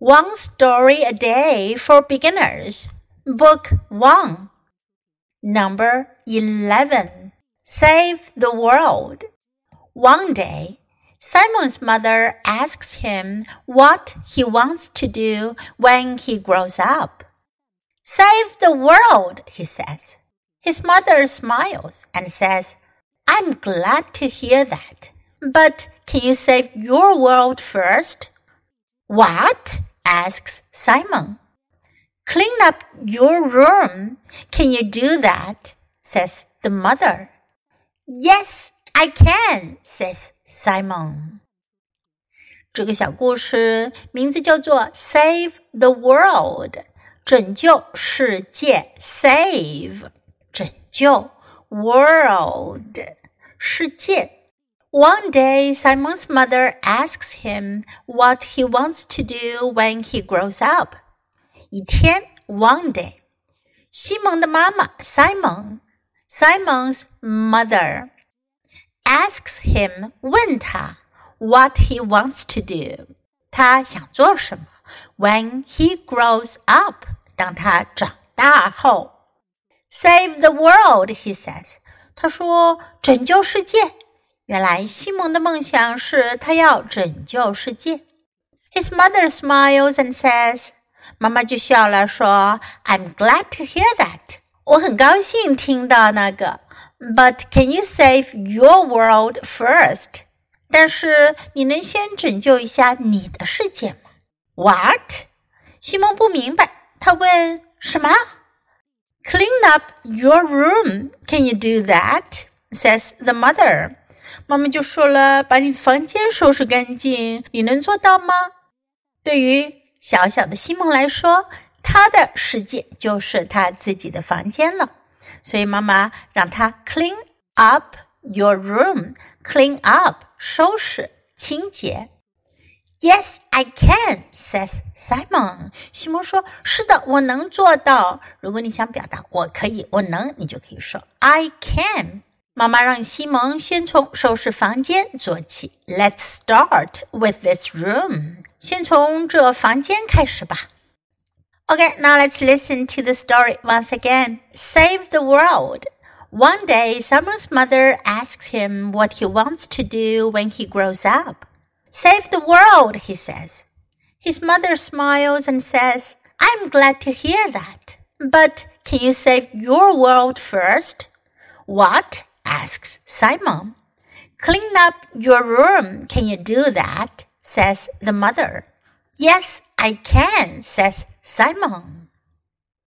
One Story a Day for Beginners, Book 1, Number 11 Save the World. One day, Simon's mother asks him what he wants to do when he grows up. Save the world, he says. His mother smiles and says, I'm glad to hear that. But can you save your world first? What? asks Simon. Clean up your room. Can you do that? says the mother. Yes, I can, says Simon. 这个小故事名字叫做《Save the World》，拯救世界。Save，拯救；World，世界。 one day, Simon's mother asks him what he wants to do when he grows up. 一天，one day，西蒙的妈妈 Simon，Simon's mother asks him 问他 what he wants to do，他想做什么？When he grows up，当他长大后。Save the world, he says。他说拯救世界。 原来西蒙的梦想是他要拯救世界。His mother smiles and says，妈妈就笑了，说：“I'm glad to hear that。我很高兴听到那个。But can you save your world first？但是你能先拯救一下你的世界吗？What？西蒙不明白，他问什么？Clean up your room. Can you do that? Says the mother. 妈妈就说了：“把你的房间收拾干净，你能做到吗？”对于小小的西蒙来说，他的世界就是他自己的房间了。所以妈妈让他 clean up your room，clean up 收拾清洁。Yes, I can, says Simon。西蒙说：“是的，我能做到。”如果你想表达“我可以”“我能”，你就可以说 “I can”。妈妈让西蒙先从收拾房间做起。Let's start with this room，先从这房间开始吧。Okay, now let's listen to the story once again. Save the world. One day, Simon's mother asks him what he wants to do when he grows up. Save the world, he says. His mother smiles and says, I'm glad to hear that. But can you save your world first? What? Simon. Clean up your room. Can you do that? says the mother. Yes, I can, says Simon.